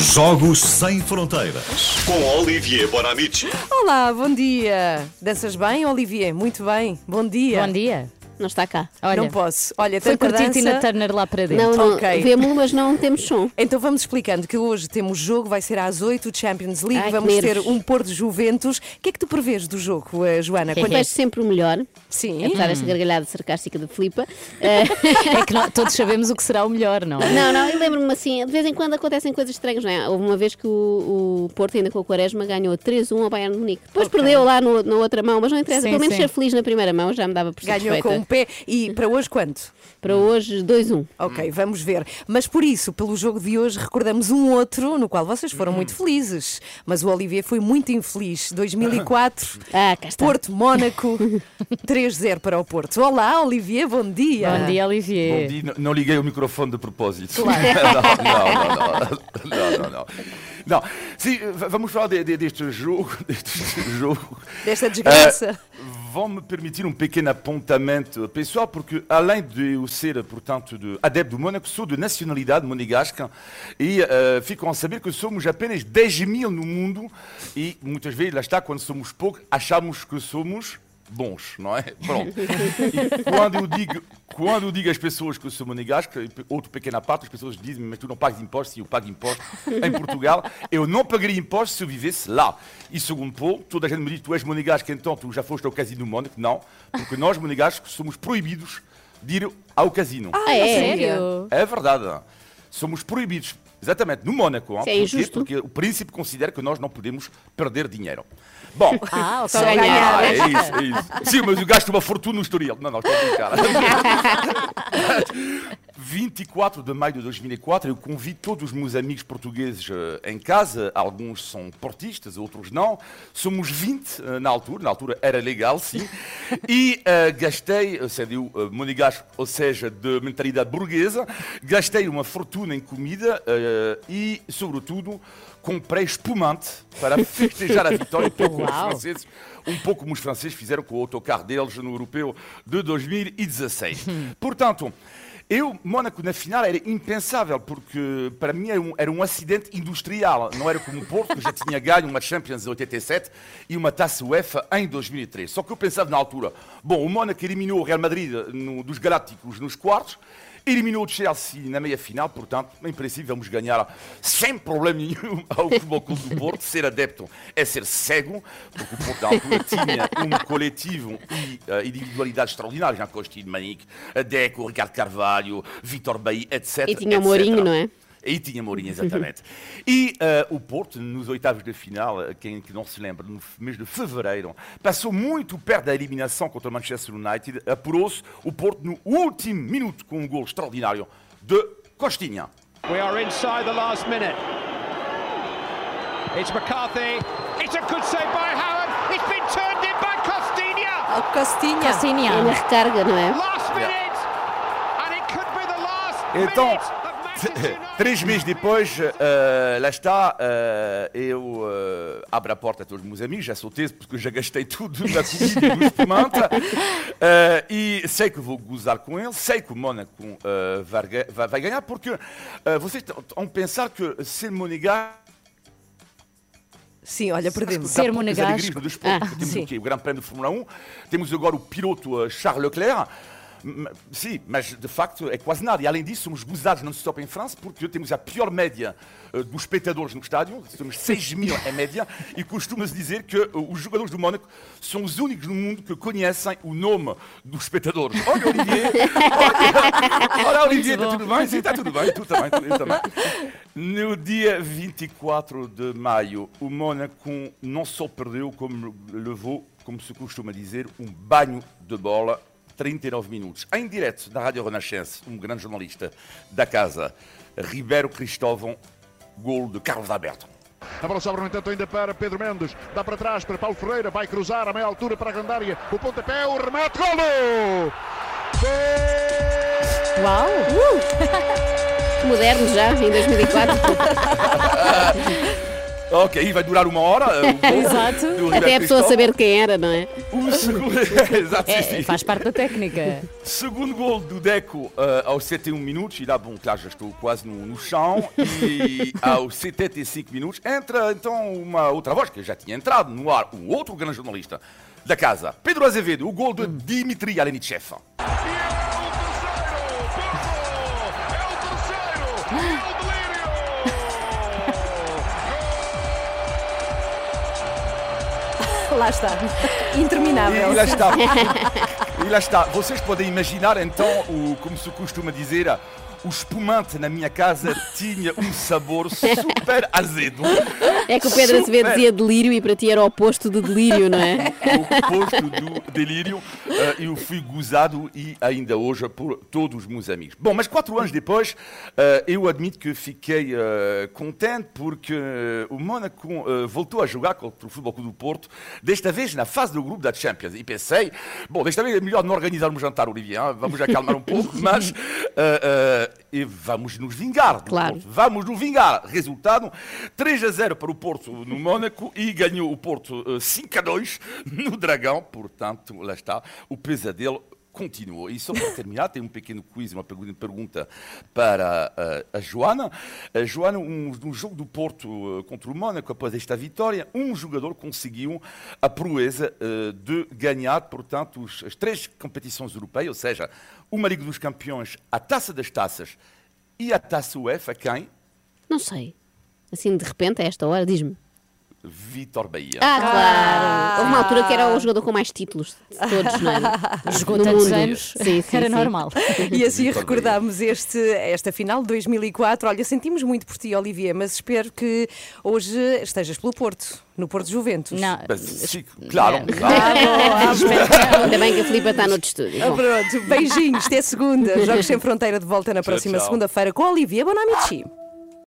Jogos Sem Fronteiras com Olivier Bonamici. Olá, bom dia. Danças bem, Olivier? Muito bem. Bom dia. Bom dia. Não está cá. Olha, Não posso. Olha, foi curtir dança. Tina Turner lá para dentro. Não, não, Ok. vemos, mas não temos som. Então vamos explicando que hoje temos jogo, vai ser às 8 Champions League, Ai, vamos ter um Porto Juventus. O que é que tu prevês do jogo, eh, Joana? É Faz sempre o melhor, Sim. apesar desta gargalhada sarcástica de Filipa. É que nós todos sabemos o que será o melhor, não é? não, não, eu lembro-me assim, de vez em quando acontecem coisas estranhas, não é? Houve uma vez que o, o Porto, ainda com o Quaresma, ganhou 3-1 ao Bayern de Munique. Depois perdeu lá no- na outra mão, mas não interessa. Sim, Pelo menos sim. ser feliz na primeira mão já me dava por Ganhou satisfeita. com um pé. E para hoje quanto? Para hoje, 2-1. Ok, vamos ver. Mas por isso, pelo jogo de hoje, recordamos um outro no qual vocês foram muito felizes. Mas o Olivier foi muito infeliz. 2004, Ah. Porto, Mónaco, 3-0 para o Porto. Olá, Olivier, bom dia. Bom dia, Bom Olivier. dia, não- não liguei o microfone de propósito. Claro. não, não, não, não, não, não. Não, sim, vamos falar de- de- deste jogo, deste jogo. Desta desgraça. Eh, Vão-me permitir um pequeno apontamento pessoal, porque além de eu ser, portanto, de adepto do Mônaco, sou de nacionalidade monegasca e eh, ficam a saber que somos apenas 10 mil no mundo e muitas vezes, lá está, quando somos poucos, achamos que somos bons, não é? Pronto. E quando eu digo, quando eu digo às pessoas que eu sou monegasco, outro pequena parte, as pessoas dizem, mas tu não pagas impostos, e eu pago impostos em Portugal, eu não pagaria impostos se eu vivesse lá. E segundo ponto, toda a gente me diz, tu és monegasco, então tu já foste ao casino do Mónaco. Não, porque nós monegascos somos proibidos de ir ao casino. Ah, é? Sério? É verdade. Somos proibidos. Exatamente, no Mónaco. hein? Isso é injusto. Porque o príncipe considera que nós não podemos perder dinheiro. Bom, Ah, Só ganhar. ah, é isso, é isso. Sim, mas eu gasto uma fortuna no Estoril. Não, não, estou a brincar. 24 de maio de 2004, eu convido todos os meus amigos portugueses eh, em casa. Alguns são portistas, outros não. Somos 20 eh, na altura. Na altura era legal, sim. E eh, gastei, sendo eu uh, monegasco, ou seja, de mentalidade burguesa, gastei uma fortuna em comida eh, e, sobretudo, comprei espumante para festejar a vitória, um pouco como os Uau. franceses, um pouco como os franceses fizeram com o autocarro deles no europeu de 2016. Portanto, eu, Mónaco na final era impensável, porque para mim era um, era um acidente industrial. Não era como o Porto, que já tinha ganho uma Champions em 87 e uma taça UEFA em 2003. Só que eu pensava na altura, bom, o Mónaco eliminou o Real Madrid no- dos Galácticos nos quartos, eliminou o Chelsea na meia-final, portanto, em princípio vamos ganhar sem problema nenhum ao Futebol Clube do Porto. Ser adepto é ser cego, porque o Porto na altura tinha um coletivo e eh, individualidades extraordinárias, Jean Costinho, Manique, Deco, Ricardo Carvalho, Vitor Bahia, etc. E tinha o. Mourinho, não é? E tinha Mourinho, exatamente. e eh, o Porto, nos oitavos de final, eh, quem que não se lembra, no mês de fevereiro, passou muito perto da eliminação contra o Manchester United, apurou-se o Porto no último minuto com um gol extraordinário de Costinha. We are inside the last minute. It's McCarthy. It's a good save by Howard. It's been turned in by Costinha. Oh, Costinha. É na Cassiniano. recarga, não é? Last minute. And it could be the last Então, minute. Três meses depois, eh, lá está, eh, eu eh, abro a porta a todos os meus amigos, já sou teso porque já gastei tudo na comida e no espumante, e sei que vou gozar com ele, sei que o Mónaco vai, vai- ganhar, porque vocês estão a pensar que ser monegasco Sim, olha, perdemos. Ser monegasco. Ah, temos sim. o quê? O Grande Prémio de Fórmula 1, temos agora o piloto Charles Leclerc. Sim, mas de facto é quase nada. E além disso, somos gozados non-stop em França, porque temos a pior média eh, dos espectadores no estádio, temos 6 mil em média, e costuma-se dizer que eh, os jogadores do Mónaco são os únicos no mundo que conhecem o nome dos espectadores. Olha, Olivier! Olha, olha Olivier, está tudo bem? Sim, está tudo bem, tu também, tu- eu também. No dia 24 de maio, o Mónaco não só perdeu, como levou, como se costuma dizer, um banho de bola 39 minutos. Em direto da Rádio Renascença, um grande jornalista da casa, Ribeiro Cristóvão, gol de Carlos Alberto. A bola sobra, no entanto, ainda para Pedro Mendes. Dá para trás para Paulo Ferreira. Vai cruzar a meia altura para a grande área. O pontapé, o remate, golo! Gol! Uau! Moderno já, em 2004. Ok, e vai durar uma hora. uh, Exato. do Até a pessoa saber quem era, não é? O segundo, Exato, sim, É, sim. faz parte da técnica. Segundo gol do Deco eh, aos 71 minutos, e lá, bom, claro, já estou quase no, no chão, e aos 75 minutos entra então uma outra voz que já tinha entrado no ar, um outro grande jornalista da casa, Pedro Azevedo, o gol de Dimitri Alenichev. Lá está. Interminável. E lá está. E lá está. Vocês podem imaginar então, o, como se costuma dizer, o espumante na minha casa tinha um sabor super azedo. É que o Pedro Acevedo Super. dizia delírio e para ti era o oposto de delírio, não é? o posto do delírio. eh, eu fui gozado e ainda hoje por todos os meus amigos. Bom, mas quatro anos depois, eh, eu admito que fiquei eh, contente porque eh, o Mónaco eh, voltou a jogar contra o Futebol Clube do Porto, desta vez na fase do grupo da Champions. E pensei, bom, desta vez é melhor não organizar um jantar, Olivier, hein? vamos acalmar um pouco, mas eh, eh, e vamos nos vingar. Claro. Porto. Vamos nos vingar. Resultado: 3 a 0 para o Porto no Mónaco e ganhou o Porto eh, 5 a 2 no Dragão. Portanto, lá está, o pesadelo continuou. E só para terminar, tem um pequeno quiz, uma pergunta- para eh, a Joana. Joana, um, no jogo do Porto eh, contra o Mónaco, após esta vitória, um jogador conseguiu a proeza eh, de ganhar, portanto, os- as três competições europeias, ou seja, uma Liga dos Campeões, a Taça das Taças e a Taça UEFA, quem? Não sei. Assim, de repente, a esta hora, diz-me. Vitor Bahia. Ah, claro! Houve uma altura que era o jogador com mais títulos de todos, não é? Jogou No tantos mundo. anos, Sim, sim, era sim. normal. E assim Vitor recordamos este, esta final de 2004. Olha, sentimos muito por ti, Olivier, mas espero que hoje estejas pelo Porto, no Porto Juventus. Não, Mas, sim, claro, claro. que não. Ainda bem que a Filipa está no estúdio. Ah, pronto, beijinhos, até segunda. Jogos sem fronteira de volta na próxima segunda-feira com Olivier Bonamici.